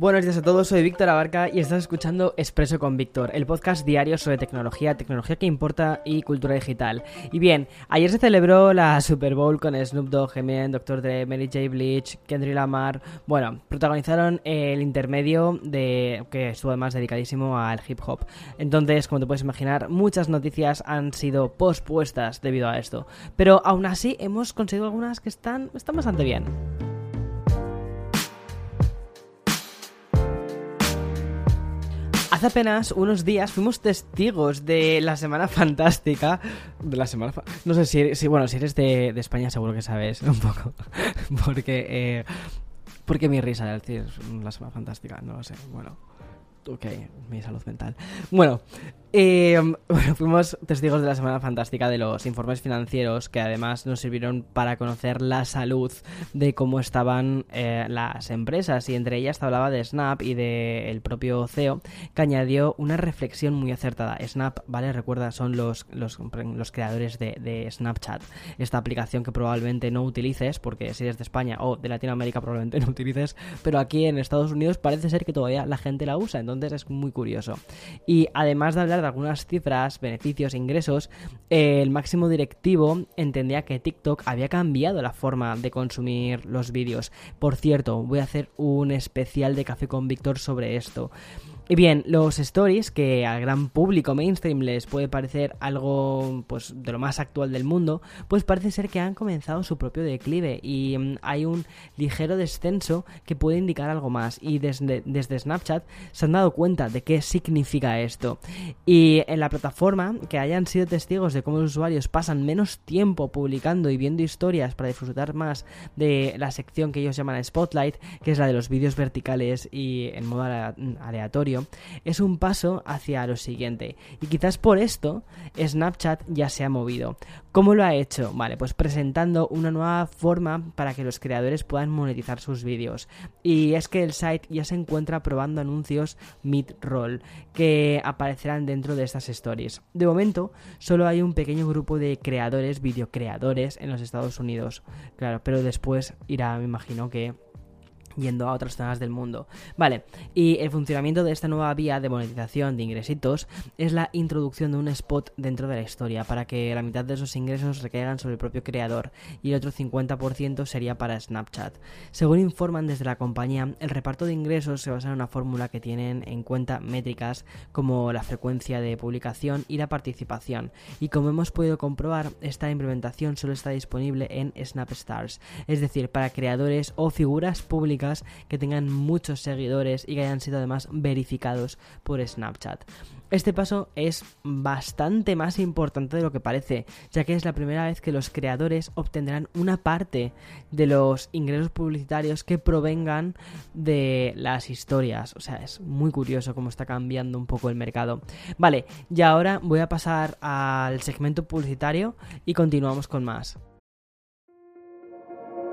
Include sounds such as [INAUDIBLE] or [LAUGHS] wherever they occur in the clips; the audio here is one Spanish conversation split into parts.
Buenos días a todos, soy Víctor Abarca y estás escuchando Expreso con Víctor, el podcast diario sobre tecnología, tecnología que importa y cultura digital. Y bien, ayer se celebró la Super Bowl con Snoop Dogg, Eminem, Dr. Dre, Mary J. Bleach, Kendrick Lamar. Bueno, protagonizaron el intermedio de que estuvo además dedicadísimo al hip hop. Entonces, como te puedes imaginar, muchas noticias han sido pospuestas debido a esto. Pero aún así hemos conseguido algunas que están, están bastante bien. Hace apenas unos días fuimos testigos de la Semana Fantástica. De la Semana No sé si, si, bueno, si eres de, de, España seguro que sabes un poco. [LAUGHS] Porque, eh, porque mi risa de decir la Semana Fantástica, no lo sé. Bueno, ok, mi salud mental. Bueno, eh, bueno, fuimos testigos de la Semana Fantástica de los informes financieros que además nos sirvieron para conocer la salud de cómo estaban eh, las empresas y entre ellas hablaba de Snap y del propio CEO que añadió una reflexión muy acertada. Snap, vale, recuerda, son los, los, los creadores de, de, Snapchat, esta aplicación que probablemente no utilices porque si eres de España o de Latinoamérica probablemente no utilices, pero aquí en Estados Unidos parece ser que todavía la gente la usa, entonces es muy curioso. Y además de hablar de algunas cifras, beneficios, ingresos, el máximo directivo entendía que TikTok había cambiado la forma de consumir los vídeos. Por cierto, voy a hacer un especial de Café con Víctor sobre esto. Y bien, los stories, que al gran público mainstream les puede parecer algo pues de lo más actual del mundo, pues parece ser que han comenzado su propio declive y um, hay un ligero descenso que puede indicar algo más. Y desde, desde Snapchat se han dado cuenta de qué significa esto. Y en la plataforma, que hayan sido testigos de cómo los usuarios pasan menos tiempo publicando y viendo historias para disfrutar más de la sección que ellos llaman Spotlight, que es la de los vídeos verticales y en modo aleatorio es un paso hacia lo siguiente. Y quizás por esto Snapchat ya se ha movido. ¿Cómo lo ha hecho? Vale, pues presentando una nueva forma para que los creadores puedan monetizar sus vídeos. Y es que el site ya se encuentra probando anuncios mid-roll que aparecerán dentro de estas stories. De momento, solo hay un pequeño grupo de creadores, videocreadores en los Estados Unidos. Claro, pero después irá, me imagino que yendo a otras zonas del mundo. Vale, y el funcionamiento de esta nueva vía de monetización de ingresitos es la introducción de un spot dentro de la historia para que la mitad de esos ingresos recaigan sobre el propio creador y el otro 50% sería para Snapchat. Según informan desde la compañía, el reparto de ingresos se basa en una fórmula que tienen en cuenta métricas como la frecuencia de publicación y la participación. Y como hemos podido comprobar, esta implementación solo está disponible en Snapstars, es decir, para creadores o figuras públicas que tengan muchos seguidores y que hayan sido además verificados por Snapchat. Este paso es bastante más importante de lo que parece, ya que es la primera vez que los creadores obtendrán una parte de los ingresos publicitarios que provengan de las historias. O sea, es muy curioso cómo está cambiando un poco el mercado. Vale, y ahora voy a pasar al segmento publicitario y continuamos con más.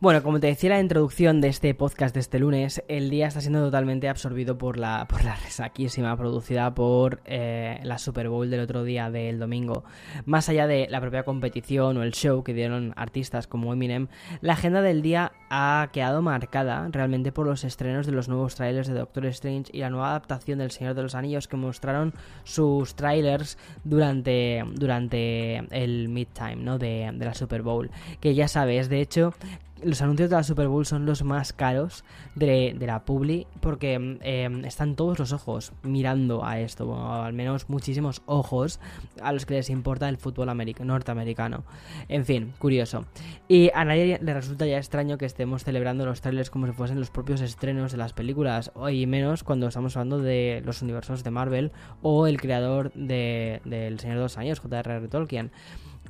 Bueno, como te decía la introducción de este podcast de este lunes, el día está siendo totalmente absorbido por la, [LAUGHS] por la resaquísima producida por eh, la Super Bowl del otro día del domingo. Más allá de la propia competición o el show que dieron artistas como Eminem, la agenda del día ha quedado marcada realmente por los estrenos de los nuevos trailers de Doctor Strange y la nueva adaptación del Señor de los Anillos que mostraron sus trailers durante, durante el midtime ¿no? de, de la Super Bowl. Que ya sabes, de hecho, los anuncios de la Super Bowl son los más caros de, la Publi porque em, están todos los ojos mirando a esto, o al menos muchísimos ojos a los que les importa el fútbol norteamericano. En fin, curioso. Y a nadie le resulta ya extraño que estemos celebrando los trailers como si fuesen los propios estrenos de las películas, y menos cuando estamos hablando de los universos de Marvel o el creador de, del Señor de los Años, J.R.R. Tolkien.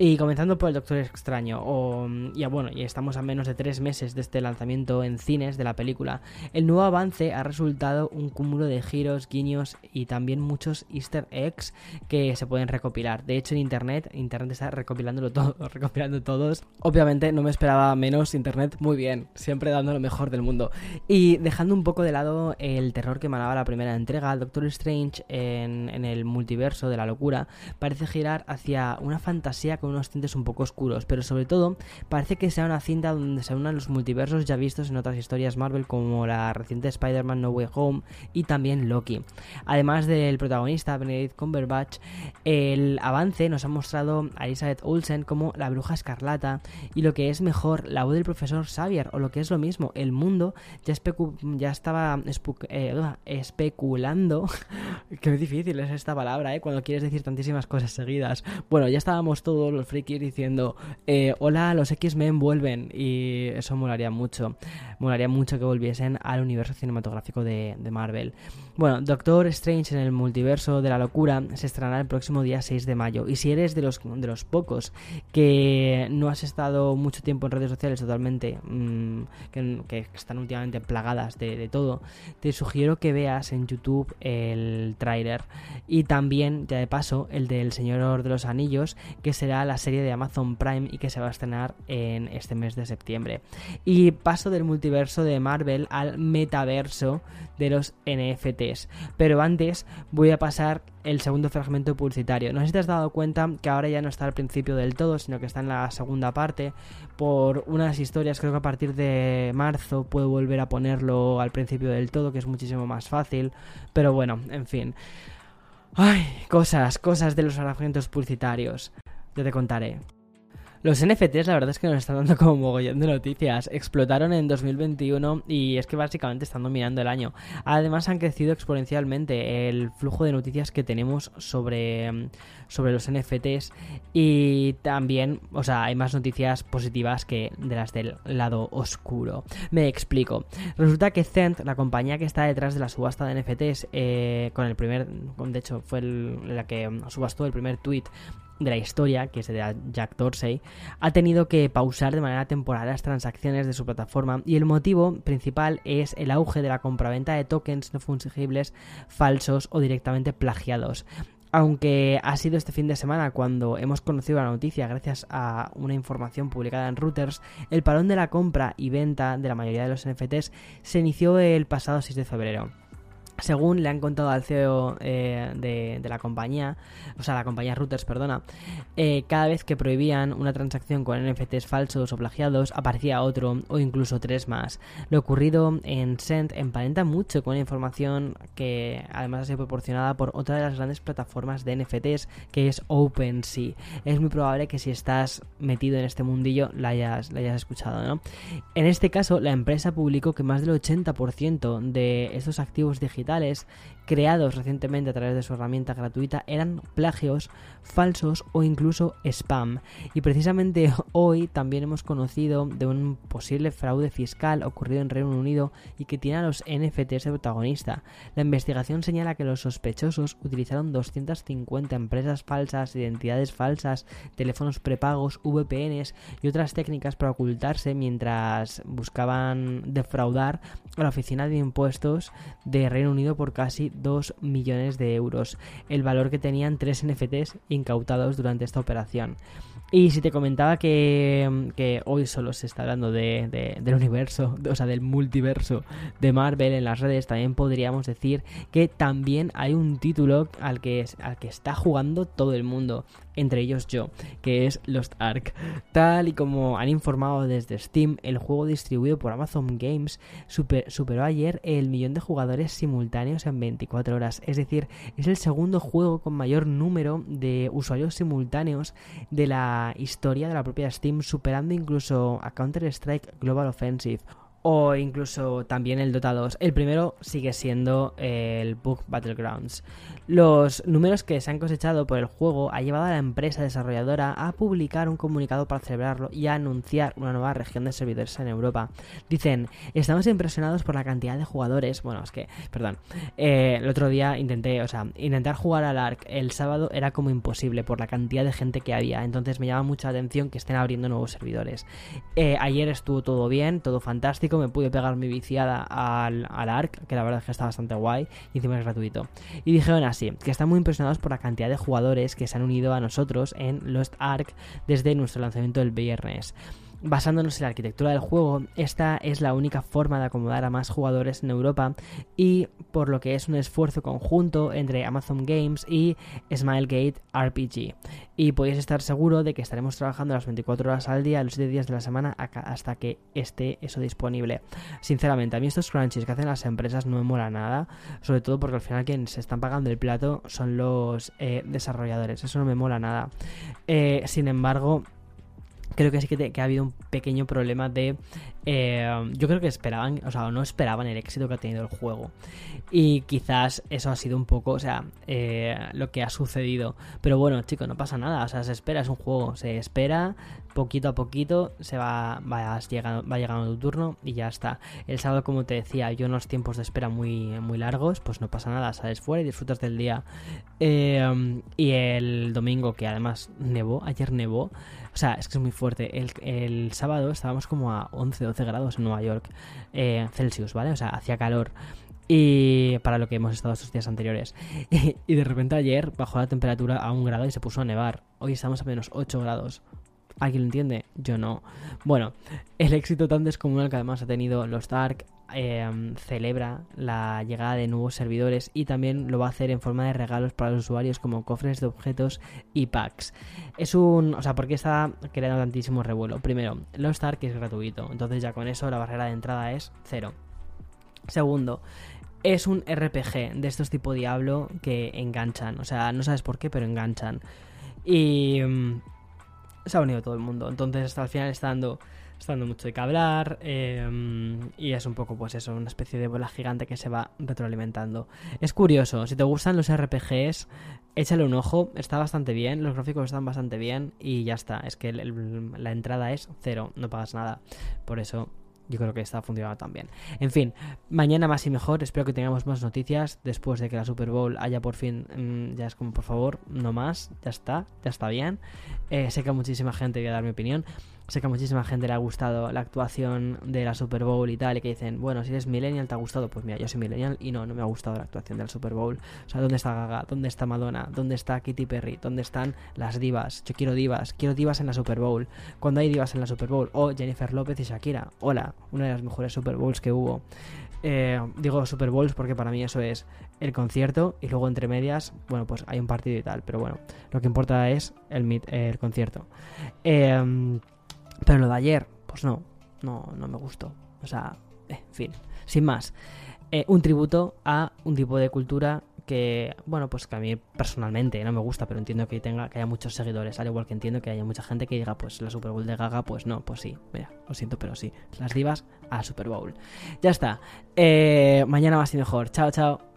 Y comenzando por el Doctor Extraño, o, ya bueno, y estamos a menos de tres meses de este lanzamiento en cines de la película, el nuevo avance ha resultado un cúmulo de giros, guiños y también muchos easter eggs que se pueden recopilar. De hecho, en internet, internet está recopilándolo [LAUGHS] todo, recopilando todos. Obviamente no me esperaba menos internet, muy bien, siempre dando lo mejor del mundo. Y dejando un poco de lado el terror que emanaba la primera entrega, Doctor Strange en, en el multiverso de la locura parece girar hacia una fantasía con unos tintes un poco oscuros, pero sobre todo parece que sea una cinta donde se unan los multiversos ya vistos en otras historias Marvel como la reciente Spider-Man No Way Home y también Loki. Además del protagonista Benedict Cumberbatch, el avance nos ha mostrado a Elizabeth Olsen como la bruja escarlata y lo que es mejor, la voz del profesor Xavier o lo que es lo mismo, el mundo ya, ya estaba eh, especulando, [LAUGHS] qué difícil es esta palabra, ¿eh? cuando quieres decir tantísimas cosas seguidas. Bueno, ya estábamos todos los frikis diciendo, eh, hola, los X-Men vuelven y eso molaría mucho. Molaría mucho que volviesen al universo cinematográfico de, Marvel. Bueno, Doctor Strange en el multiverso de la locura se estrenará el próximo día 6 de mayo. Y si eres de los, de los pocos que no has estado mucho tiempo en redes sociales totalmente, mm, que, están últimamente plagadas de, de todo, te sugiero que veas en YouTube el tráiler y también, ya de paso, el del Señor de los Anillos, que la serie de Amazon Prime y que se va a estrenar en este mes de septiembre. Y paso del multiverso de Marvel al metaverso de los NFTs. Pero antes voy a pasar el segundo fragmento publicitario. No sé si te has dado cuenta que ahora ya no está al principio del todo, sino que está en la segunda parte. Por unas historias, creo que a partir de marzo puedo volver a ponerlo al principio del todo, que es muchísimo más fácil. Pero bueno, en fin. Ay, cosas, cosas de los fragmentos publicitarios. Yo te contaré. Los NFTs la verdad es que nos están dando como mogollón de noticias. Explotaron en 2021 y es que básicamente están dominando el año. Además han crecido exponencialmente el flujo de noticias que tenemos sobre, sobre los NFTs y también, o sea, hay más noticias positivas que de las del lado oscuro. Me explico. Resulta que Cent, la compañía que está detrás de la subasta de NFTs, eh, con el primer, de hecho fue la que subastó el primer tweet de la historia, que es de Jack Dorsey, ha tenido que pausar de manera temporal las transacciones de su plataforma y el motivo principal es el auge de la compraventa de tokens no fungibles falsos o directamente plagiados. Aunque ha sido este fin de semana cuando hemos conocido la noticia gracias a una información publicada en Reuters, el parón de la compra y venta de la mayoría de los NFTs se inició el pasado 6 de febrero. Según le han contado al CEO eh, de, la compañía, o sea, la compañía Routers, perdona, eh, cada vez que prohibían una transacción con NFTs falsos o plagiados, aparecía otro o incluso tres más. Lo ocurrido en Send emparenta mucho con la información que además ha sido proporcionada por otra de las grandes plataformas de NFTs, que es OpenSea. Es muy probable que si estás metido en este mundillo la hayas, la hayas escuchado, ¿no? En este caso, la empresa publicó que más del 80% de estos activos digitales digitales creados recientemente a través de su herramienta gratuita eran plagios, falsos o incluso spam. Y precisamente [LAUGHS] hoy también hemos conocido de un posible fraude fiscal ocurrido en Reino Unido y que tiene a los NFTs de protagonista. La investigación señala que los sospechosos utilizaron 250 empresas falsas, identidades falsas, teléfonos prepagos, VPNs y otras técnicas para ocultarse mientras buscaban defraudar a la Oficina de Impuestos de Reino Unido por casi 2 millones de euros, el valor que tenían tres NFTs incautados durante esta operación. Y si te comentaba que, que hoy solo se está hablando de, del universo, o sea, del multiverso de Marvel en las redes, también podríamos decir que también hay un título al que, al que está jugando todo el mundo entre ellos yo, que es Lost Ark. Tal y como han informado desde Steam, el juego distribuido por Amazon Games superó ayer el millón de jugadores simultáneos en 24 horas. Es decir, es el segundo juego con mayor número de usuarios simultáneos de la historia de la propia Steam, superando incluso a Counter-Strike Global Offensive o incluso también el Dota 2. El primero sigue siendo el Book Battlegrounds. Los números que se han cosechado por el juego ha llevado a la empresa desarrolladora a publicar un comunicado para celebrarlo y a anunciar una nueva región de servidores en Europa. Dicen, estamos impresionados por la cantidad de jugadores. Bueno, es que, perdón, eh, el otro día intenté, o sea, intentar jugar al ARC el sábado era como imposible por la cantidad de gente que había. Entonces me llama mucha atención que estén abriendo nuevos servidores. Eh, ayer estuvo todo bien, todo fantástico me pude pegar mi viciada al, al ARC, que la verdad es que está bastante guay, y encima es gratuito. Y dijeron así, que están muy impresionados por la cantidad de jugadores que se han unido a nosotros en Lost Ark desde nuestro lanzamiento del viernes. Basándonos en la arquitectura del juego, esta es la única forma de acomodar a más jugadores en Europa y por lo que es un esfuerzo conjunto entre Amazon Games y Smilegate RPG. Y podéis estar seguro de que estaremos trabajando las 24 horas al día, los 7 días de la semana hasta que esté eso disponible. Sinceramente, a mí estos crunchies que hacen las empresas no me mola nada, sobre todo porque al final quienes se están pagando el plato son los eh, desarrolladores, eso no me mola nada. Eh, sin embargo, creo que sí que, ha habido un pequeño problema de... Eh, yo creo que esperaban, o sea, no esperaban el éxito que ha tenido el juego. Y quizás eso ha sido un poco, o sea, eh, lo que ha sucedido. Pero bueno, chicos, no pasa nada, o sea, se espera, es un juego, se espera, poquito a poquito se va, va, llegando, va llegando tu turno y ya está. El sábado, como te decía, yo unos tiempos de espera muy, muy largos, pues no pasa nada, sales fuera y disfrutas del día. Eh, y el domingo, que además nevó, ayer nevó, o sea, es que es muy fuerte. El, sábado estábamos como a 11, 12 grados en Nueva York, eh, Celsius, ¿vale? O sea, hacía calor. Y para lo que hemos estado estos días anteriores. [LAUGHS] Y, de repente ayer bajó la temperatura a un grado y se puso a nevar. Hoy estamos a menos 8 grados. ¿Alguien lo entiende? Yo no. Bueno, el éxito tan descomunal que además ha tenido los Dark Em, celebra la llegada de nuevos servidores y también lo va a hacer en forma de regalos para los usuarios como cofres de objetos y packs. Es un... O sea, ¿por qué está creando tantísimo revuelo? Primero, Lost Ark es gratuito, entonces ya con eso la barrera de entrada es cero. Segundo, es un RPG de estos tipo Diablo que enganchan. O sea, no sabes por qué, pero enganchan. Y... Mm, se ha unido todo el mundo. Entonces hasta el final está dando está dando mucho de que hablar em, y es un poco pues eso, una especie de bola gigante que se va retroalimentando. Es curioso, si te gustan los RPGs, échale un ojo, está bastante bien, los gráficos están bastante bien y ya está, es que la entrada es cero, no pagas nada, por eso yo creo que está funcionando también. En fin, mañana más y mejor. Espero que tengamos más noticias después de que la Super Bowl haya por fin. Mm, ya es como, por favor, no más. Ya está, ya está bien. Eh, sé que a muchísima gente voy a dar mi opinión. Sé que a muchísima gente le ha gustado la actuación de la Super Bowl y tal, y que dicen, bueno, si eres millennial, ¿te ha gustado? Pues mira, yo soy millennial y no, no me ha gustado la actuación de la Super Bowl. O sea, ¿dónde está Gaga? ¿Dónde está Madonna? ¿Dónde está Katy Perry? ¿Dónde están las divas? Yo quiero divas, quiero divas en la Super Bowl. Cuando hay divas en la Super Bowl, o Jennifer López y Shakira. Hola, una de las mejores Super Bowls que hubo. Eh, digo Super Bowls porque para mí eso es el concierto y luego entre medias, bueno, pues hay un partido y tal, pero bueno, lo que importa es el, el concierto. Eh, pero lo de ayer, pues no, no, no me gustó. O sea, eh, en fin, sin más. Eh, un tributo a un tipo de cultura que, bueno, pues que a mí personalmente no me gusta, pero entiendo que tenga que haya muchos seguidores, al igual que entiendo que haya mucha gente que diga, pues la Super Bowl de Gaga, pues no, pues sí, mira, lo siento, pero sí, las divas a Super Bowl. Ya está, eh, mañana más y mejor, chao, chao.